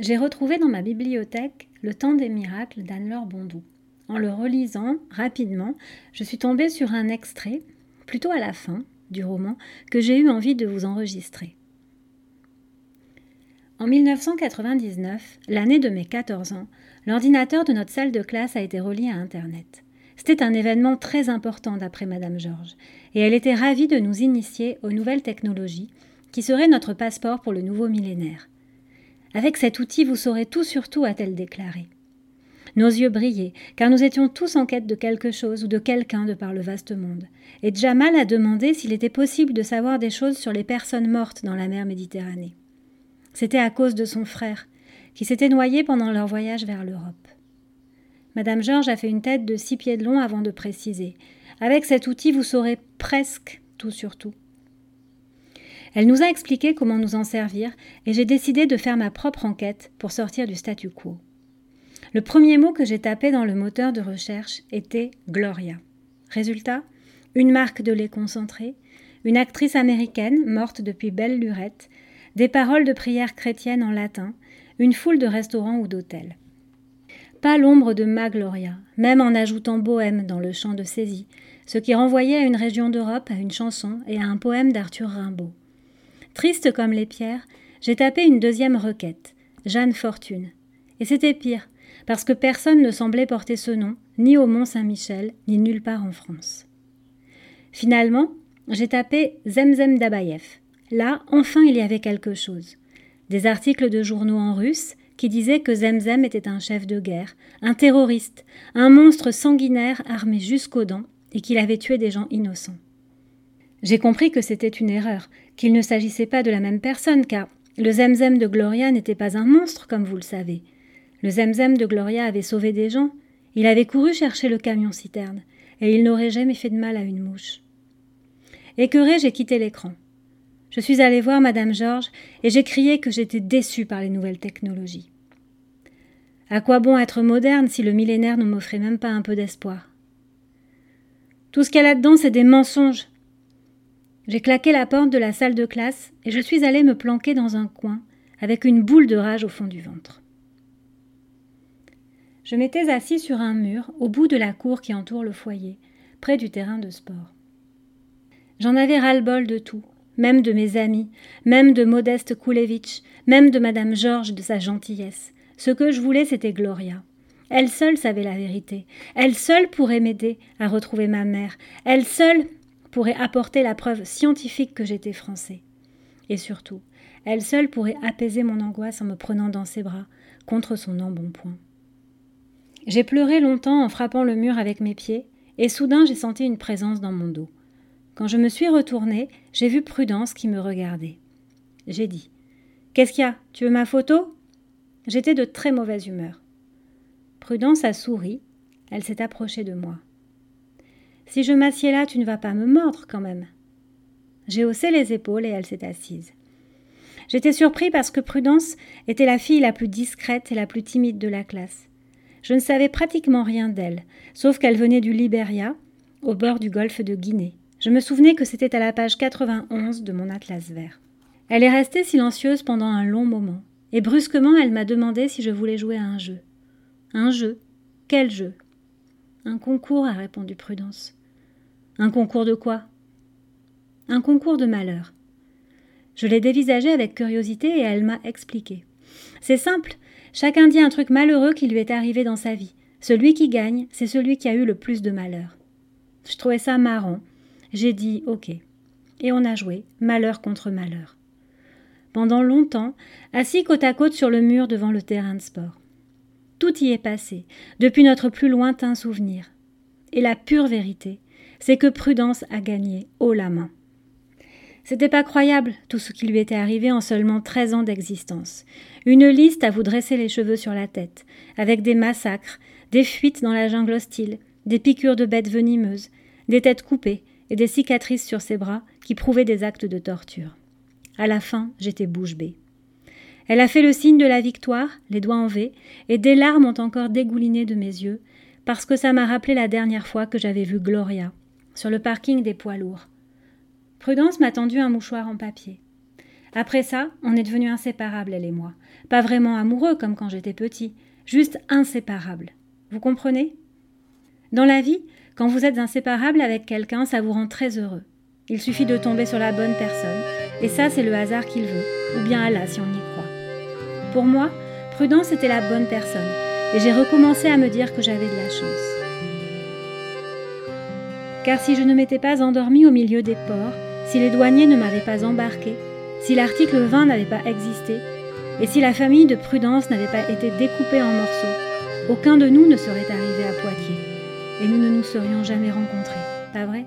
j'ai retrouvé dans ma bibliothèque Le temps des miracles d'Anne-Laure Bondou. En le relisant rapidement, je suis tombée sur un extrait, plutôt à la fin du roman, que j'ai eu envie de vous enregistrer. En 1999, l'année de mes 14 ans, l'ordinateur de notre salle de classe a été relié à Internet. C'était un événement très important d'après Madame Georges, et elle était ravie de nous initier aux nouvelles technologies qui seraient notre passeport pour le nouveau millénaire. Avec cet outil, vous saurez tout sur tout, a-t-elle déclaré. Nos yeux brillaient, car nous étions tous en quête de quelque chose ou de quelqu'un de par le vaste monde. Et Jamal a demandé s'il était possible de savoir des choses sur les personnes mortes dans la mer Méditerranée. C'était à cause de son frère, qui s'était noyé pendant leur voyage vers l'Europe. Madame Georges a fait une tête de six pieds de long avant de préciser. Avec cet outil, vous saurez presque tout sur tout. Elle nous a expliqué comment nous en servir et j'ai décidé de faire ma propre enquête pour sortir du statu quo. Le premier mot que j'ai tapé dans le moteur de recherche était Gloria. Résultat Une marque de lait concentré, une actrice américaine morte depuis belle lurette, des paroles de prière chrétienne en latin, une foule de restaurants ou d'hôtels. Pas l'ombre de ma Gloria, même en ajoutant bohème dans le chant de saisie, ce qui renvoyait à une région d'Europe, à une chanson et à un poème d'Arthur Rimbaud. Triste comme les pierres, j'ai tapé une deuxième requête, Jeanne Fortune. Et c'était pire, parce que personne ne semblait porter ce nom, ni au Mont Saint-Michel, ni nulle part en France. Finalement, j'ai tapé Zemzem Dabayev, Là, enfin, il y avait quelque chose. Des articles de journaux en russe qui disaient que Zemzem était un chef de guerre, un terroriste, un monstre sanguinaire armé jusqu'aux dents et qu'il avait tué des gens innocents. J'ai compris que c'était une erreur, qu'il ne s'agissait pas de la même personne, car le Zemzem de Gloria n'était pas un monstre, comme vous le savez. Le Zemzem de Gloria avait sauvé des gens, il avait couru chercher le camion citerne, et il n'aurait jamais fait de mal à une mouche. Écœuré, j'ai quitté l'écran. Je suis allée voir Madame Georges et j'ai crié que j'étais déçue par les nouvelles technologies. À quoi bon être moderne si le millénaire ne m'offrait même pas un peu d'espoir? Tout ce qu'il y a là-dedans, c'est des mensonges. J'ai claqué la porte de la salle de classe et je suis allée me planquer dans un coin avec une boule de rage au fond du ventre. Je m'étais assis sur un mur au bout de la cour qui entoure le foyer, près du terrain de sport. J'en avais ras-le-bol de tout, même de mes amis, même de Modeste Koulevitch, même de Madame Georges de sa gentillesse. Ce que je voulais, c'était Gloria. Elle seule savait la vérité. Elle seule pourrait m'aider à retrouver ma mère. Elle seule pourrait apporter la preuve scientifique que j'étais français. Et surtout, elle seule pourrait apaiser mon angoisse en me prenant dans ses bras, contre son embonpoint. J'ai pleuré longtemps en frappant le mur avec mes pieds, et soudain j'ai senti une présence dans mon dos. Quand je me suis retournée, j'ai vu Prudence qui me regardait. J'ai dit Qu'est-ce qu'il y a? Tu veux ma photo? J'étais de très mauvaise humeur. Prudence a souri. Elle s'est approchée de moi. Si je m'assieds là, tu ne vas pas me mordre quand même. J'ai haussé les épaules et elle s'est assise. J'étais surpris parce que Prudence était la fille la plus discrète et la plus timide de la classe. Je ne savais pratiquement rien d'elle, sauf qu'elle venait du Liberia, au bord du golfe de Guinée. Je me souvenais que c'était à la page 91 de mon atlas vert. Elle est restée silencieuse pendant un long moment, et brusquement elle m'a demandé si je voulais jouer à un jeu. Un jeu? Quel jeu? Un concours, a répondu Prudence. Un concours de quoi? Un concours de malheur. Je l'ai dévisagé avec curiosité et elle m'a expliqué. C'est simple, chacun dit un truc malheureux qui lui est arrivé dans sa vie. Celui qui gagne, c'est celui qui a eu le plus de malheur. Je trouvais ça marrant, j'ai dit OK. Et on a joué, malheur contre malheur. Pendant longtemps, assis côte à côte sur le mur devant le terrain de sport. Tout y est passé, depuis notre plus lointain souvenir. Et la pure vérité, c'est que Prudence a gagné haut la main. C'était pas croyable tout ce qui lui était arrivé en seulement treize ans d'existence. Une liste à vous dresser les cheveux sur la tête, avec des massacres, des fuites dans la jungle hostile, des piqûres de bêtes venimeuses, des têtes coupées, et des cicatrices sur ses bras qui prouvaient des actes de torture. À la fin, j'étais bouche bée. Elle a fait le signe de la victoire, les doigts en V, et des larmes ont encore dégouliné de mes yeux, parce que ça m'a rappelé la dernière fois que j'avais vu Gloria, sur le parking des poids lourds. Prudence m'a tendu un mouchoir en papier. Après ça, on est devenus inséparables, elle et moi. Pas vraiment amoureux comme quand j'étais petit, juste inséparables. Vous comprenez? Dans la vie, quand vous êtes inséparable avec quelqu'un, ça vous rend très heureux. Il suffit de tomber sur la bonne personne, et ça c'est le hasard qu'il veut, ou bien Allah si on y croit. Pour moi, Prudence était la bonne personne, et j'ai recommencé à me dire que j'avais de la chance. Car si je ne m'étais pas endormie au milieu des ports, si les douaniers ne m'avaient pas embarqué, si l'article 20 n'avait pas existé, et si la famille de Prudence n'avait pas été découpée en morceaux, aucun de nous ne serait arrivé à Poitiers, et nous ne nous serions jamais rencontrés, pas vrai?